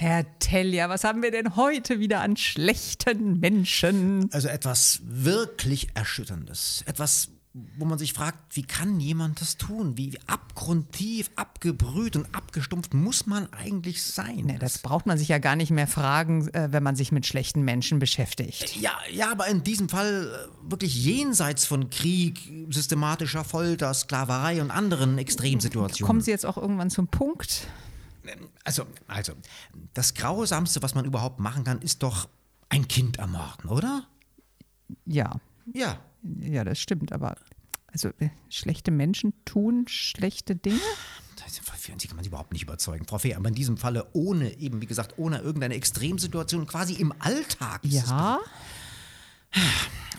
Herr Telja, was haben wir denn heute wieder an schlechten Menschen? Also etwas wirklich Erschütterndes. Etwas, wo man sich fragt, wie kann jemand das tun? Wie abgrundtief, abgebrüht und abgestumpft muss man eigentlich sein? Ne, das braucht man sich ja gar nicht mehr fragen, äh, wenn man sich mit schlechten Menschen beschäftigt. Ja, ja, aber in diesem Fall äh, wirklich jenseits von Krieg, systematischer Folter, Sklaverei und anderen Extremsituationen. Kommen Sie jetzt auch irgendwann zum Punkt? Also, also, das Grausamste, was man überhaupt machen kann, ist doch ein Kind ermorden, oder? Ja. Ja. Ja, das stimmt, aber also äh, schlechte Menschen tun schlechte Dinge? Sie kann man überhaupt nicht überzeugen, Frau Fee, aber in diesem Falle ohne, eben wie gesagt, ohne irgendeine Extremsituation, quasi im Alltag. Ja.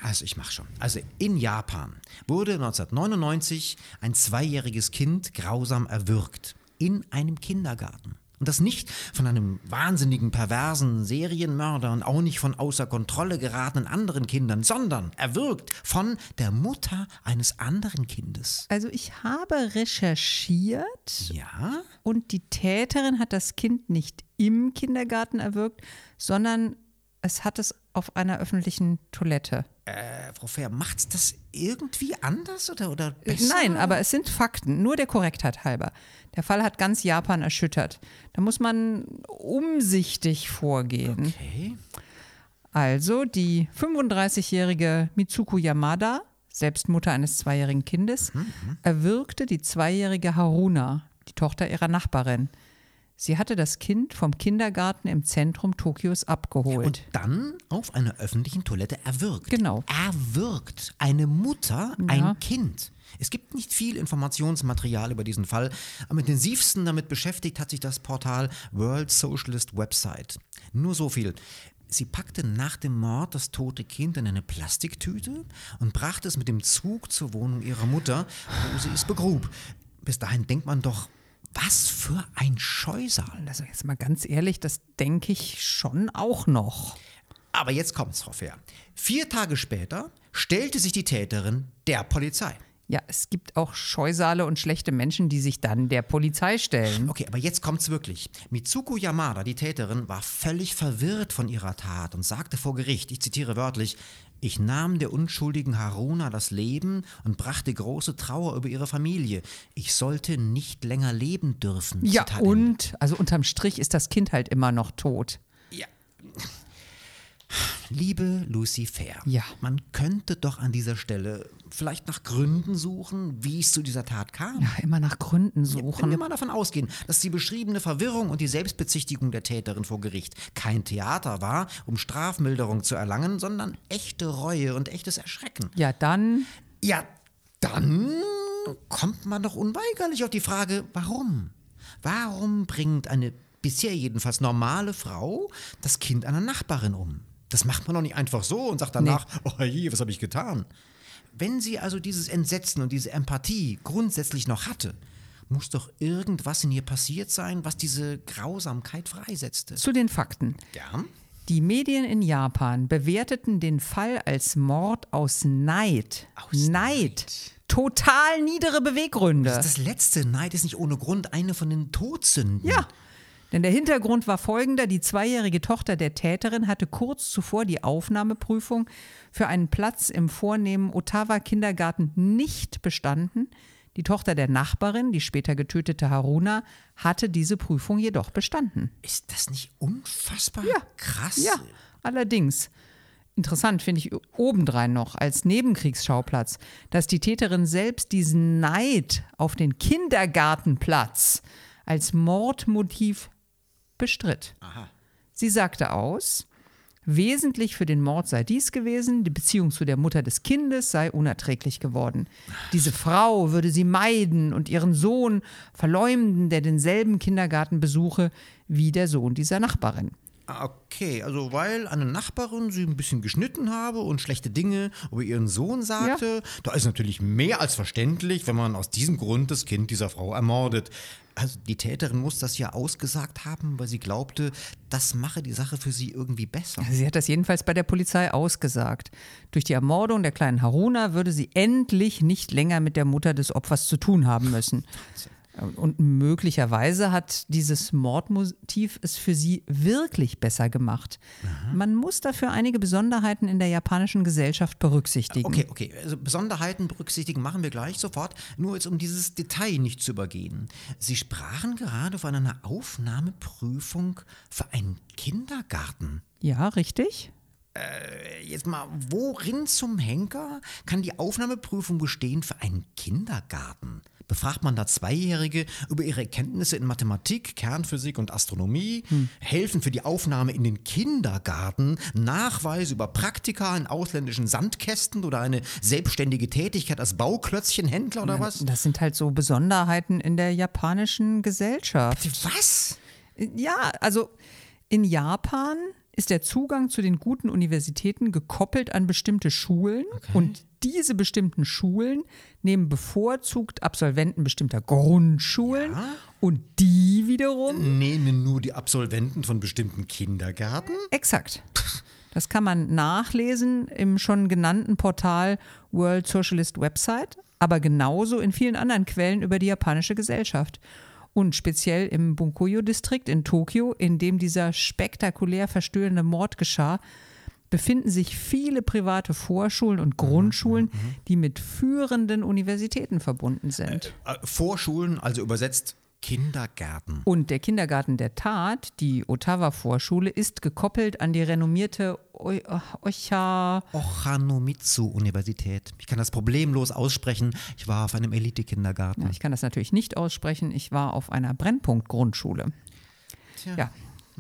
Also ich mache schon. Also in Japan wurde 1999 ein zweijähriges Kind grausam erwürgt in einem Kindergarten. Und das nicht von einem wahnsinnigen, perversen Serienmörder und auch nicht von außer Kontrolle geratenen anderen Kindern, sondern erwürgt von der Mutter eines anderen Kindes. Also ich habe recherchiert. Ja? Und die Täterin hat das Kind nicht im Kindergarten erwürgt, sondern es hat es auf einer öffentlichen Toilette. Äh, Frau Fair, macht's das irgendwie anders oder, oder besser? Nein, aber es sind Fakten, nur der Korrektheit halber. Der Fall hat ganz Japan erschüttert. Da muss man umsichtig vorgehen. Okay. Also die 35-jährige Mitsuko Yamada, selbst Mutter eines zweijährigen Kindes, mhm. erwürgte die zweijährige Haruna, die Tochter ihrer Nachbarin. Sie hatte das Kind vom Kindergarten im Zentrum Tokios abgeholt. Und dann auf einer öffentlichen Toilette erwürgt. Genau. Erwürgt. Eine Mutter, Ja. ein Kind. Es gibt nicht viel Informationsmaterial über diesen Fall. Am intensivsten damit beschäftigt hat sich das Portal World Socialist Website. Nur so viel. Sie packte nach dem Mord das tote Kind in eine Plastiktüte und brachte es mit dem Zug zur Wohnung ihrer Mutter, wo sie es begrub. Bis dahin denkt man doch, was für ein Scheusal. Also jetzt mal ganz ehrlich, das denke ich schon auch noch. Aber jetzt kommt's, Frau Fair. Vier Tage später stellte sich die Täterin der Polizei. Ja, es gibt auch Scheusale und schlechte Menschen, die sich dann der Polizei stellen. Okay, aber jetzt kommt's wirklich. Mitsuko Yamada, die Täterin, war völlig verwirrt von ihrer Tat und sagte vor Gericht, ich zitiere wörtlich, ich nahm der unschuldigen Haruna das Leben und brachte große Trauer über ihre Familie. Ich sollte nicht länger leben dürfen. Ja, Zitat Ende. und, also unterm Strich ist das Kind halt immer noch tot. Ja. Liebe Lucy Fair, Ja. man könnte doch an dieser Stelle vielleicht nach Gründen suchen, wie es zu dieser Tat kam. Ja, immer nach Gründen Wenn suchen. wir mal davon ausgehen, dass die beschriebene Verwirrung und die Selbstbezichtigung der Täterin vor Gericht kein Theater war, um Strafmilderung zu erlangen, sondern echte Reue und echtes Erschrecken. Ja, dann, Ja, dann kommt man doch unweigerlich auf die Frage, warum? Warum bringt eine bisher jedenfalls normale Frau das Kind einer Nachbarin um? Das macht man doch nicht einfach so und sagt danach, oh je, was habe ich getan? Wenn sie also dieses Entsetzen und diese Empathie grundsätzlich noch hatte, muss doch irgendwas in ihr passiert sein, was diese Grausamkeit freisetzte. zu den Fakten. Ja? Die Medien in Japan bewerteten den Fall als Mord aus Neid. Aus Neid. Total niedere Beweggründe. Das letzte Neid ist nicht ohne Grund eine von den Todsünden. Ja. Denn der Hintergrund war folgender. Die zweijährige Tochter der Täterin hatte kurz zuvor die Aufnahmeprüfung für einen Platz im vornehmen Ottawa-Kindergarten nicht bestanden. Die Tochter der Nachbarin, die später getötete Haruna, hatte diese Prüfung jedoch bestanden. Ist das nicht unfassbar Ja. krass? Ja, allerdings. Interessant finde ich obendrein noch als Nebenkriegsschauplatz, dass die Täterin selbst diesen Neid auf den Kindergartenplatz als Mordmotiv bestritt. Sie sagte aus, wesentlich für den Mord sei dies gewesen, die Beziehung zu der Mutter des Kindes sei unerträglich geworden. Diese Frau würde sie meiden und ihren Sohn verleumden, der denselben Kindergarten besuche wie der Sohn dieser Nachbarin. Okay, also weil eine Nachbarin sie ein bisschen geschnitten habe und schlechte Dinge über ihren Sohn sagte, da ist natürlich mehr als verständlich, wenn man aus diesem Grund das Kind dieser Frau ermordet. Also die Täterin muss das ja ausgesagt haben, weil sie glaubte, das mache die Sache für sie irgendwie besser. Sie hat das jedenfalls bei der Polizei ausgesagt. Durch die Ermordung der kleinen Haruna würde sie endlich nicht länger mit der Mutter des Opfers zu tun haben müssen. Und möglicherweise hat dieses Mordmotiv es für sie wirklich besser gemacht. Man muss dafür einige Besonderheiten in der japanischen Gesellschaft berücksichtigen. Okay, okay. Also Besonderheiten berücksichtigen machen wir gleich sofort. Nur jetzt um dieses Detail nicht zu übergehen. Sie sprachen gerade von einer Aufnahmeprüfung für einen Kindergarten. Ja, richtig? Jetzt mal, worin zum Henker kann die Aufnahmeprüfung bestehen für einen Kindergarten? Befragt man da Zweijährige über ihre Kenntnisse in Mathematik, Kernphysik und Astronomie, helfen für die Aufnahme in den Kindergarten, Nachweise über Praktika in ausländischen Sandkästen oder eine selbstständige Tätigkeit als Bauklötzchenhändler oder was? Das sind halt so Besonderheiten in der japanischen Gesellschaft. Was? Ja, also in Japan ist der Zugang zu den guten Universitäten gekoppelt an bestimmte Schulen und diese bestimmten Schulen nehmen bevorzugt Absolventen bestimmter Grundschulen und die wiederum Nehmen nur die Absolventen von bestimmten Kindergärten? exakt. Das kann man nachlesen im schon genannten Portal World Socialist Website, aber genauso in vielen anderen Quellen über die japanische Gesellschaft. Und speziell im Bunkoyo-Distrikt in Tokio, in dem dieser spektakulär verstörende Mord geschah, befinden sich viele private Vorschulen und Grundschulen, die mit führenden Universitäten verbunden sind. Äh, Vorschulen, also übersetzt Kindergärten. Und der Kindergarten der Tat, die Ottawa-Vorschule, ist gekoppelt an die renommierte O- Ocha. Ochanomizu-Universität. Ich kann das problemlos aussprechen. Ich war auf einem Elite-Kindergarten. Ja, ich kann das natürlich nicht aussprechen. Ich war auf einer Brennpunkt-Grundschule. Ja.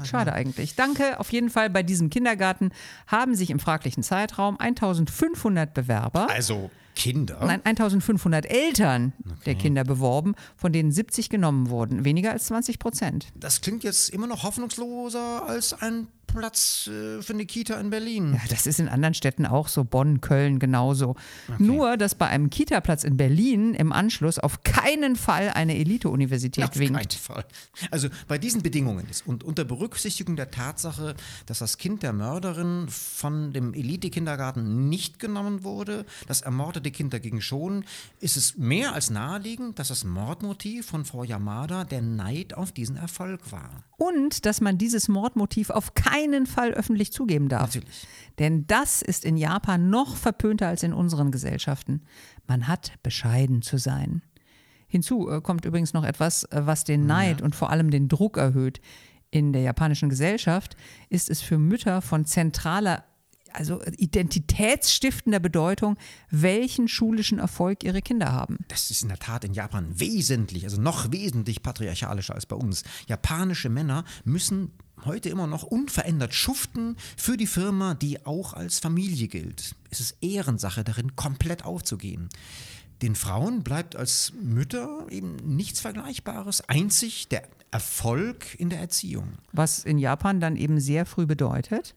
Schade eigentlich. Danke. Auf jeden Fall bei diesem Kindergarten haben sich im fraglichen Zeitraum 1500 Bewerber, Also Kinder? nein, 1500 Eltern der Kinder beworben, von denen 70 genommen wurden. Weniger als 20 Prozent. Das klingt jetzt immer noch hoffnungsloser als ein Platz äh, für eine Kita in Berlin. Ja, das ist in anderen Städten auch so, Bonn, Köln genauso. Nur, dass bei einem Kita-Platz in Berlin im Anschluss auf keinen Fall eine Elite-Universität Auf keinen winkt. Fall. Also bei diesen Bedingungen ist und unter Berücksichtigung der Tatsache, dass das Kind der Mörderin von dem Elite-Kindergarten nicht genommen wurde, das ermordete Kind dagegen schon, ist es mehr als naheliegend, dass das Mordmotiv von Frau Yamada der Neid auf diesen Erfolg war. Und dass man dieses Mordmotiv auf keinen Fall öffentlich zugeben darf. Natürlich. Denn das ist in Japan noch verpönter als in unseren Gesellschaften. Man hat bescheiden zu sein. Hinzu äh, kommt übrigens noch etwas, äh, was den Neid und vor allem den Druck erhöht. In der japanischen Gesellschaft ist es für Mütter von zentraler, also identitätsstiftender Bedeutung, welchen schulischen Erfolg ihre Kinder haben. Das ist in der Tat in Japan wesentlich, also noch wesentlich patriarchalischer als bei uns. Japanische Männer müssen heute immer noch unverändert schuften für die Firma, die auch als Familie gilt. Es ist Ehrensache darin, komplett aufzugehen. Den Frauen bleibt als Mütter eben nichts Vergleichbares, einzig der Erfolg in der Erziehung. Was in Japan dann eben sehr früh bedeutet,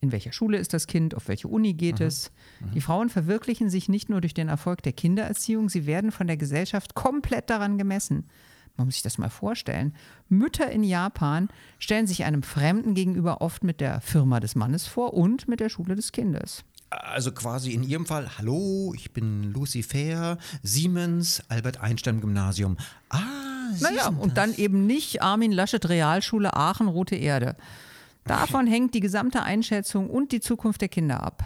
in welcher Schule ist das Kind, auf welche Uni geht es. Die Frauen verwirklichen sich nicht nur durch den Erfolg der Kindererziehung, sie werden von der Gesellschaft komplett daran gemessen. Man muss sich das mal vorstellen. Mütter in Japan stellen sich einem Fremden gegenüber oft mit der Firma des Mannes vor und mit der Schule des Kindes. Also quasi in ihrem Fall, hallo, ich bin Lucifer, Siemens, Albert Einstein Gymnasium. Ah, Sie Naja, und dann eben nicht Armin Laschet Realschule Aachen Rote Erde. Davon hängt die gesamte Einschätzung und die Zukunft der Kinder ab.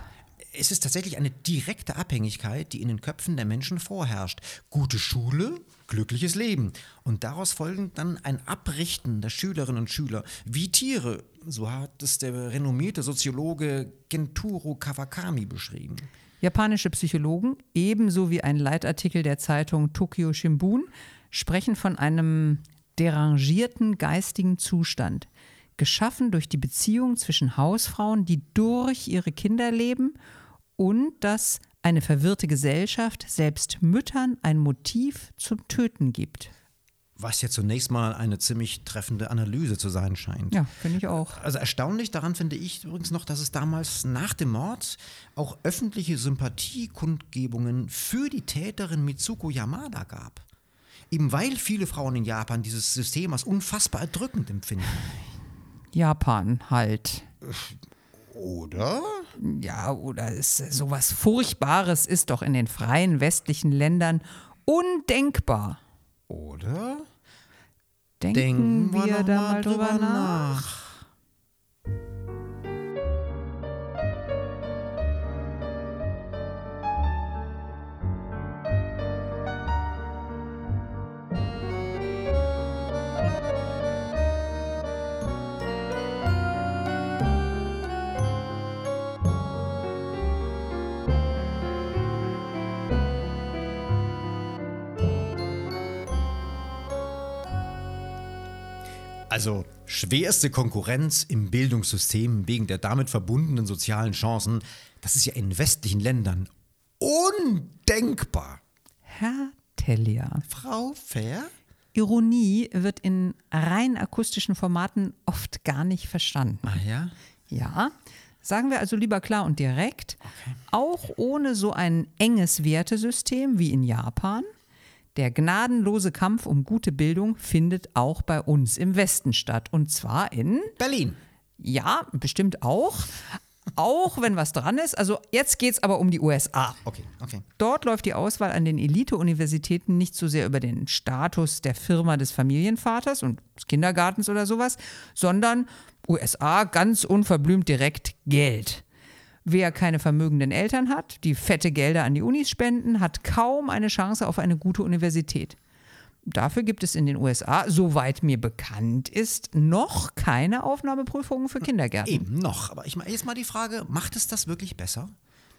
Es ist tatsächlich eine direkte Abhängigkeit, die in den Köpfen der Menschen vorherrscht. Gute Schule, glückliches Leben. Und daraus folgend dann ein Abrichten der Schülerinnen und Schüler wie Tiere. So hat es der renommierte Soziologe Genturo Kawakami beschrieben. Japanische Psychologen, ebenso wie ein Leitartikel der Zeitung Tokyo Shimbun, sprechen von einem derangierten geistigen Zustand, geschaffen durch die Beziehung zwischen Hausfrauen, die durch ihre Kinder leben und dass eine verwirrte Gesellschaft selbst Müttern ein Motiv zum Töten gibt. Was ja zunächst mal eine ziemlich treffende Analyse zu sein scheint. Ja, finde ich auch. Also erstaunlich daran finde ich übrigens noch, dass es damals nach dem Mord auch öffentliche Sympathiekundgebungen für die Täterin Mitsuko Yamada gab. Eben weil viele Frauen in Japan dieses System als unfassbar erdrückend empfinden. Japan halt. Oder? Ja, oder ist sowas Furchtbares ist doch in den freien westlichen Ländern undenkbar. Oder? Denken, Denken wir wir da mal drüber drüber nach. Also schwerste Konkurrenz im Bildungssystem wegen der damit verbundenen sozialen Chancen, das ist ja in westlichen Ländern undenkbar. Herr Tellier. Frau Fair? Ironie wird in rein akustischen Formaten oft gar nicht verstanden. Ah ja? Ja, sagen wir also lieber klar und direkt, auch ohne so ein enges Wertesystem wie in Japan, der gnadenlose Kampf um gute Bildung findet auch bei uns im Westen statt. Und zwar in, Berlin. ja, bestimmt auch, auch wenn was dran ist. Also jetzt geht es aber um die USA. Okay, okay. Dort läuft die Auswahl an den Elite-Universitäten nicht so sehr über den Status der Firma des Familienvaters und des Kindergartens oder sowas, sondern USA ganz unverblümt direkt Geld. Wer keine vermögenden Eltern hat, die fette Gelder an die Unis spenden, hat kaum eine Chance auf eine gute Universität. Dafür gibt es in den USA, soweit mir bekannt ist, noch keine Aufnahmeprüfungen für Kindergärten. Eben noch. Aber ich meine, jetzt mal die Frage, macht es das wirklich besser?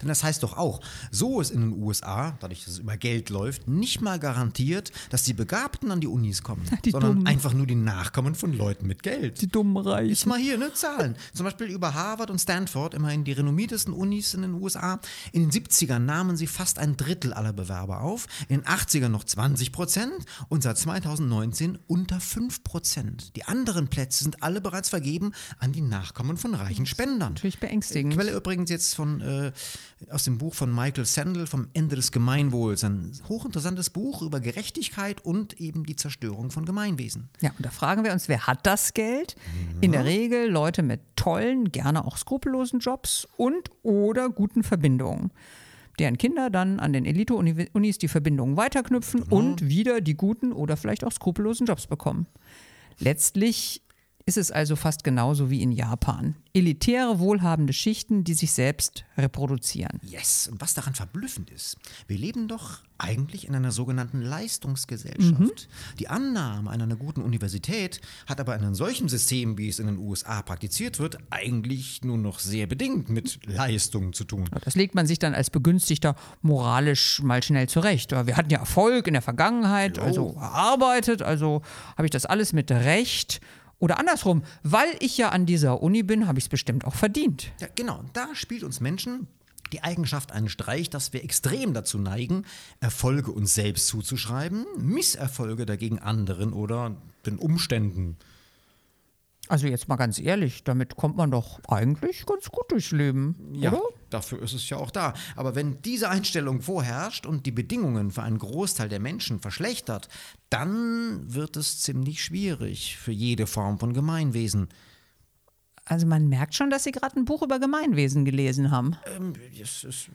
Denn das heißt doch auch, so ist in den USA, dadurch, dass es über Geld läuft, nicht mal garantiert, dass die Begabten an die Unis kommen, Die sondern Dummen. einfach nur die Nachkommen von Leuten mit Geld. Die dummen Reichen. Jetzt mal hier, ne, Zahlen. Zum Beispiel über Harvard und Stanford, immerhin die renommiertesten Unis in den USA. In den 70ern nahmen sie fast ein Drittel aller Bewerber auf, in den 80ern noch 20 Prozent und seit 2019 unter 5 Prozent. Die anderen Plätze sind alle bereits vergeben an die Nachkommen von reichen Spendern. Natürlich beängstigend. Quelle übrigens jetzt von, äh, aus dem Buch von Michael Sandel vom Ende des Gemeinwohls. Ein hochinteressantes Buch über Gerechtigkeit und eben die Zerstörung von Gemeinwesen. Ja, und da fragen wir uns, wer hat das Geld? In der Regel Leute mit tollen, gerne auch skrupellosen Jobs und oder guten Verbindungen. Deren Kinder dann an den Elite-Unis die Verbindungen weiterknüpfen und wieder die guten oder vielleicht auch skrupellosen Jobs bekommen. Letztlich ist es also fast genauso wie in Japan. Elitäre, wohlhabende Schichten, die sich selbst reproduzieren. Yes, und was daran verblüffend ist, wir leben doch eigentlich in einer sogenannten Leistungsgesellschaft. Die Annahme an einer guten Universität hat aber in einem solchen System, wie es in den USA praktiziert wird, eigentlich nur noch sehr bedingt mit Leistung zu tun. Das legt man sich dann als Begünstigter moralisch mal schnell zurecht. Wir hatten ja Erfolg in der Vergangenheit, also erarbeitet, also habe ich das alles mit Recht. Oder andersrum, weil ich ja an dieser Uni bin, habe ich es bestimmt auch verdient. Ja, genau, da spielt uns Menschen die Eigenschaft einen Streich, dass wir extrem dazu neigen, Erfolge uns selbst zuzuschreiben, Misserfolge dagegen anderen oder den Umständen. Also jetzt mal ganz ehrlich, damit kommt man doch eigentlich ganz gut durchs Leben, Ja, oder? Dafür ist es ja auch da. Aber wenn diese Einstellung vorherrscht und die Bedingungen für einen Großteil der Menschen verschlechtert, dann wird es ziemlich schwierig für jede Form von Gemeinwesen. Also man merkt schon, dass Sie gerade ein Buch über Gemeinwesen gelesen haben. Ähm, es ist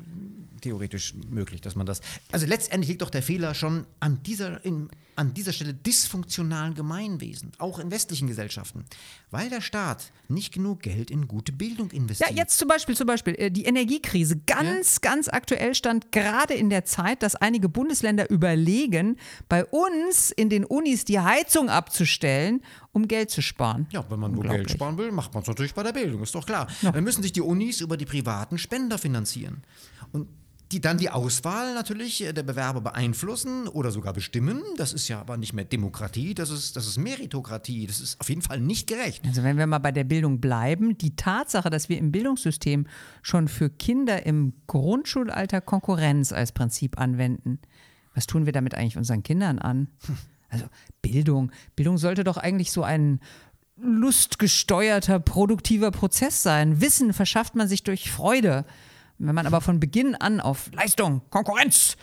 theoretisch möglich, dass man das. Also letztendlich liegt doch der Fehler schon an dieser, in, an dieser Stelle dysfunktionalen Gemeinwesen, auch in westlichen Gesellschaften, weil der Staat nicht genug Geld in gute Bildung Ja, investiert. jetzt zum Beispiel, zum Beispiel äh, die Energiekrise. Ganz, ganz aktuell stand gerade in der Zeit, dass einige Bundesländer überlegen, bei uns in den Unis die Heizung abzustellen, um Geld zu sparen. Ja, wenn man nur. Geld sparen will, macht man es natürlich bei der Bildung, ist doch klar. Dann müssen sich die Unis über die privaten Spender finanzieren. Und die dann die Auswahl natürlich äh, der Bewerber beeinflussen oder sogar bestimmen. Das ist ja aber nicht mehr Demokratie, das ist, das ist Meritokratie. Das ist auf jeden Fall nicht gerecht. Also wenn wir mal bei der Bildung bleiben, die Tatsache, dass wir im Bildungssystem schon für Kinder im Grundschulalter Konkurrenz als Prinzip anwenden, was tun wir damit eigentlich unseren Kindern an? Also Bildung, Bildung sollte doch eigentlich so ein lustgesteuerter, produktiver Prozess sein. Wissen verschafft man sich durch Freude. Wenn man aber von Beginn an auf Leistung, Konkurrenz,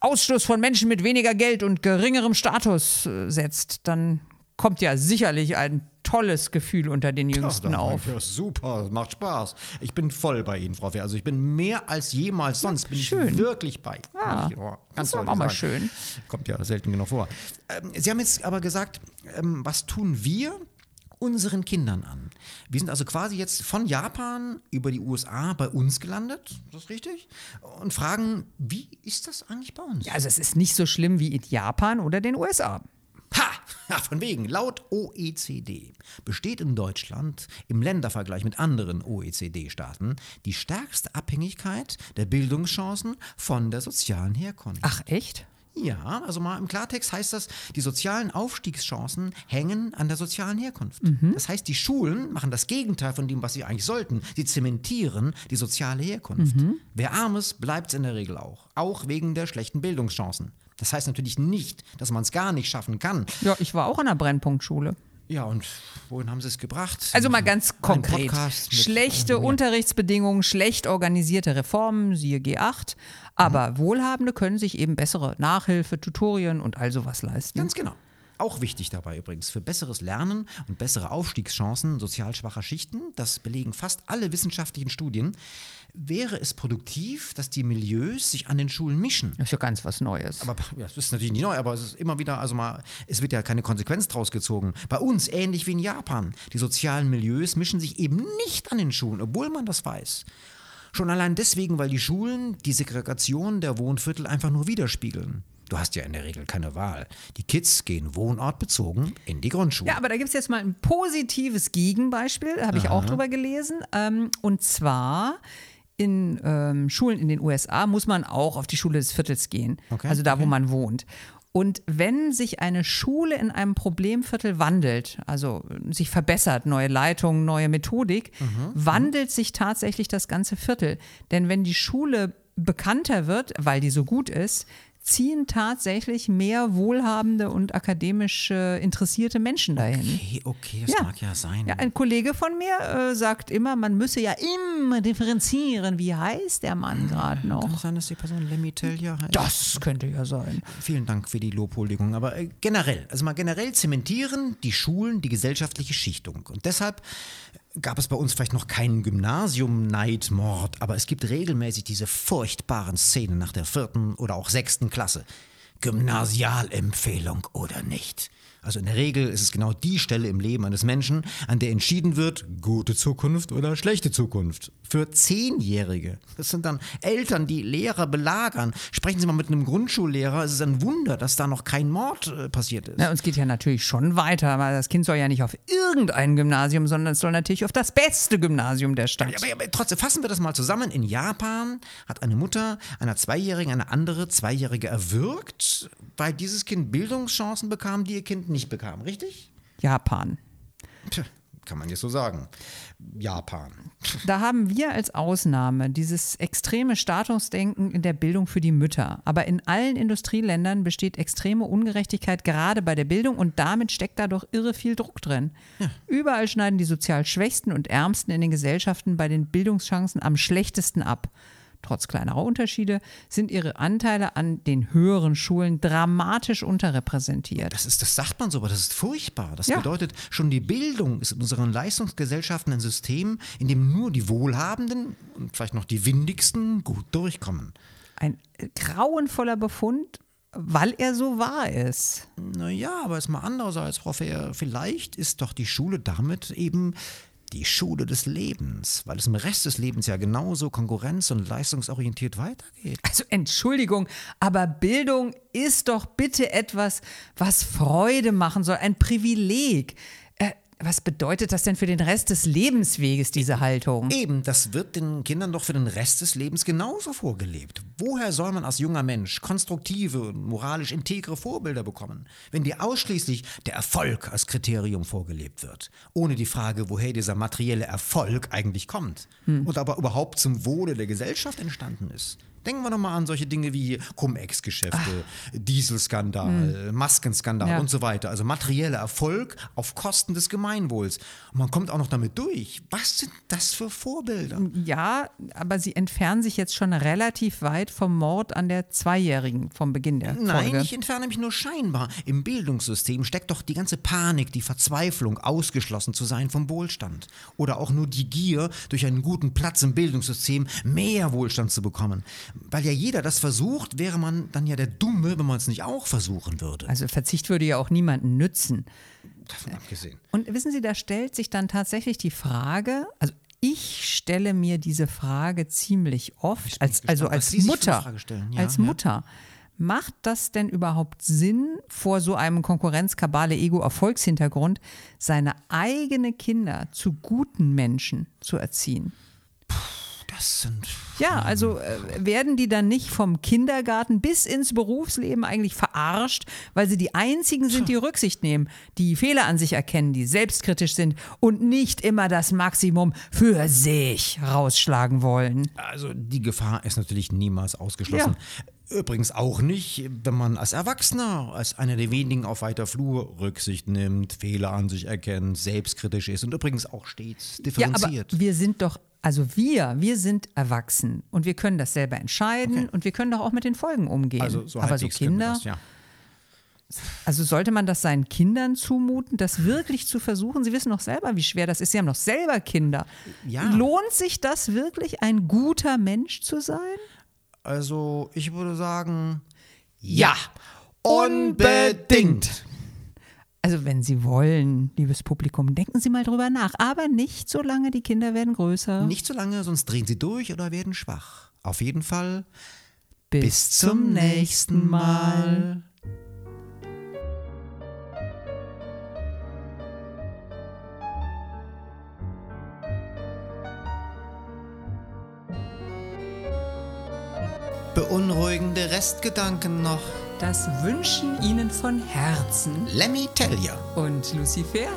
Ausschluss von Menschen mit weniger Geld und geringerem Status äh, setzt, dann kommt ja sicherlich ein tolles Gefühl unter den Jüngsten Ja, auf. Ja, super, macht Spaß. Ich bin voll bei Ihnen, Frau Fehr. Also ich bin mehr als jemals sonst. Bin schön. ich wirklich bei. Ja, Ich- oh, das ist deutlich auch mal schön. Kommt ja selten genug vor. Ähm, Sie haben jetzt aber gesagt, ähm, was tun wir unseren Kindern an? Wir sind also quasi jetzt von Japan über die USA bei uns gelandet, ist das richtig? Und fragen, wie ist das eigentlich bei uns? Ja, also es ist nicht so schlimm wie in Japan oder den USA. Ha! Von wegen. Laut OECD besteht in Deutschland im Ländervergleich mit anderen OECD-Staaten die stärkste Abhängigkeit der Bildungschancen von der sozialen Herkunft. Ach echt? Ja, also mal im Klartext heißt das, die sozialen Aufstiegschancen hängen an der sozialen Herkunft. Das heißt, die Schulen machen das Gegenteil von dem, was sie eigentlich sollten. Sie zementieren die soziale Herkunft. Wer arm ist, bleibt es in der Regel auch. Auch wegen der schlechten Bildungschancen. Das heißt natürlich nicht, dass man es gar nicht schaffen kann. Ja, ich war auch an der Brennpunktschule. Ja, und wohin haben sie es gebracht? Also mal ganz konkret. Schlechte Ja. Unterrichtsbedingungen, schlecht organisierte Reformen, siehe G8. Aber Mhm. Wohlhabende können sich eben bessere Nachhilfe, Tutorien und all sowas leisten. Ganz genau. Auch wichtig dabei übrigens für besseres Lernen und bessere Aufstiegschancen sozial schwacher Schichten, das belegen fast alle wissenschaftlichen Studien, wäre es produktiv, dass die Milieus sich an den Schulen mischen. Das ist ja ganz was Neues. Aber ja, das ist natürlich nicht neu, aber es ist immer wieder, also mal, es wird ja keine Konsequenz draus gezogen. Bei uns, ähnlich wie in Japan, die sozialen Milieus mischen sich eben nicht an den Schulen, obwohl man das weiß. Schon allein deswegen, weil die Schulen die Segregation der Wohnviertel einfach nur widerspiegeln. Du hast ja in der Regel keine Wahl. Die Kids gehen wohnortbezogen in die Grundschule. Ja, aber da gibt es jetzt mal ein positives Gegenbeispiel, habe ich auch drüber gelesen. Ähm, und zwar in ähm, Schulen in den USA muss man auch auf die Schule des Viertels gehen, Okay, also da, wo man wohnt. Und wenn sich eine Schule in einem Problemviertel wandelt, also sich verbessert, neue Leitungen, neue Methodik, wandelt sich tatsächlich das ganze Viertel. Denn wenn die Schule bekannter wird, weil die so gut ist, ziehen tatsächlich mehr wohlhabende und akademisch äh, interessierte Menschen dahin. Okay, okay, das Ja. mag ja sein. Ja, ein Kollege von mir äh, sagt immer, man müsse ja immer differenzieren. Wie heißt der Mann gerade Kann noch? es sein, dass die Person Lemmy Tellier heißt? Das könnte ja sein. Vielen Dank für die Lobhuldigung. Aber äh, generell, also mal generell zementieren die Schulen die gesellschaftliche Schichtung. Und deshalb gab es bei uns vielleicht noch keinen Gymnasium-Neidmord, aber es gibt regelmäßig diese furchtbaren Szenen nach der vierten oder auch sechsten Klasse. Gymnasialempfehlung oder nicht. Also in der Regel ist es genau die Stelle im Leben eines Menschen, an der entschieden wird, gute Zukunft oder schlechte Zukunft. Für Zehnjährige. Das sind dann Eltern, die Lehrer belagern. Sprechen Sie mal mit einem Grundschullehrer. Es ist ein Wunder, dass da noch kein Mord äh, passiert ist. Ja, uns geht ja natürlich schon weiter, weil das Kind soll ja nicht auf irgendein Gymnasium, sondern es soll natürlich auf das beste Gymnasium der Stadt. Ja, aber, aber trotzdem, fassen wir das mal zusammen. In Japan hat eine Mutter einer Zweijährigen eine andere Zweijährige erwürgt, weil dieses Kind Bildungschancen bekam, die ihr Kind nicht bekam, richtig? Japan. Tja, kann man jetzt so sagen. Japan. Da haben wir als Ausnahme dieses extreme Statusdenken in der Bildung für die Mütter. Aber in allen Industrieländern besteht extreme Ungerechtigkeit gerade bei der Bildung und damit steckt da doch irre viel Druck drin. Überall schneiden die sozial Schwächsten und Ärmsten in den Gesellschaften bei den Bildungschancen am schlechtesten ab. Trotz kleinerer Unterschiede sind ihre Anteile an den höheren Schulen dramatisch unterrepräsentiert. Das, ist, das sagt man so, aber das ist furchtbar. Das Ja. bedeutet, schon die Bildung ist in unseren Leistungsgesellschaften ein System, in dem nur die Wohlhabenden und vielleicht noch die Windigsten gut durchkommen. Ein grauenvoller Befund, weil er so wahr ist. Naja, aber ist mal andererseits, Frau Fehr, vielleicht ist doch die Schule damit eben die Schule des Lebens, weil es im Rest des Lebens ja genauso konkurrenz- und leistungsorientiert weitergeht. Also Entschuldigung, aber Bildung ist doch bitte etwas, was Freude machen soll, ein Privileg. Was bedeutet das denn für den Rest des Lebensweges, diese Haltung? Eben, das wird den Kindern doch für den Rest des Lebens genauso vorgelebt. Woher soll man als junger Mensch konstruktive und moralisch integre Vorbilder bekommen, wenn dir ausschließlich der Erfolg als Kriterium vorgelebt wird, ohne die Frage, woher dieser materielle Erfolg eigentlich kommt und aber überhaupt zum Wohle der Gesellschaft entstanden ist? Denken wir doch mal an solche Dinge wie Cum-Ex-Geschäfte, Dieselskandal, Maskenskandal Ja. und so weiter. Also materieller Erfolg auf Kosten des Gemeinwohls. Und man kommt auch noch damit durch. Was sind das für Vorbilder? Ja, aber sie entfernen sich jetzt schon relativ weit vom Mord an der Zweijährigen vom Beginn der Nein, Folge. ich entferne mich nur scheinbar. Im Bildungssystem steckt doch die ganze Panik, die Verzweiflung, ausgeschlossen zu sein vom Wohlstand. Oder auch nur die Gier, durch einen guten Platz im Bildungssystem mehr Wohlstand zu bekommen. Weil ja jeder das versucht, wäre man dann ja der Dumme, wenn man es nicht auch versuchen würde. Also Verzicht würde ja auch niemanden nützen. Davon abgesehen. Und wissen Sie, da stellt sich dann tatsächlich die Frage, also ich stelle mir diese Frage ziemlich oft, als, gespannt, also als Mutter. Ja, als ja. Mutter. Macht das denn überhaupt Sinn, vor so einem Konkurrenzkabale-Ego-Erfolgshintergrund seine eigene Kinder zu guten Menschen zu erziehen? Das sind. Ja, also äh, werden die dann nicht vom Kindergarten bis ins Berufsleben eigentlich verarscht, weil sie die einzigen sind, die Rücksicht nehmen, die Fehler an sich erkennen, die selbstkritisch sind und nicht immer das Maximum für sich rausschlagen wollen. Also die Gefahr ist natürlich niemals ausgeschlossen. Übrigens auch nicht, wenn man als Erwachsener, als einer der wenigen auf weiter Flur Rücksicht nimmt, Fehler an sich erkennt, selbstkritisch ist und übrigens auch stets Ja, aber differenziert. wir sind doch, also wir, wir sind erwachsen und wir können das selber entscheiden und wir können doch auch mit den Folgen umgehen. also so aber so Kinder, das, ja. Also sollte man das seinen Kindern zumuten, das wirklich zu versuchen? Sie wissen doch selber, wie schwer das ist. Sie haben doch selber Kinder. Ja. Lohnt sich das wirklich, ein guter Mensch zu sein? Also ich würde sagen, Ja, unbedingt. Also wenn Sie wollen, liebes Publikum, denken Sie mal drüber nach. Aber nicht so lange, die Kinder werden größer. Nicht so lange, sonst drehen sie durch oder werden schwach. Auf jeden Fall. Bis, Bis zum nächsten Mal. Beunruhigende Restgedanken noch. Das wünschen Ihnen von Herzen. Let me tell ya. Und Lucifer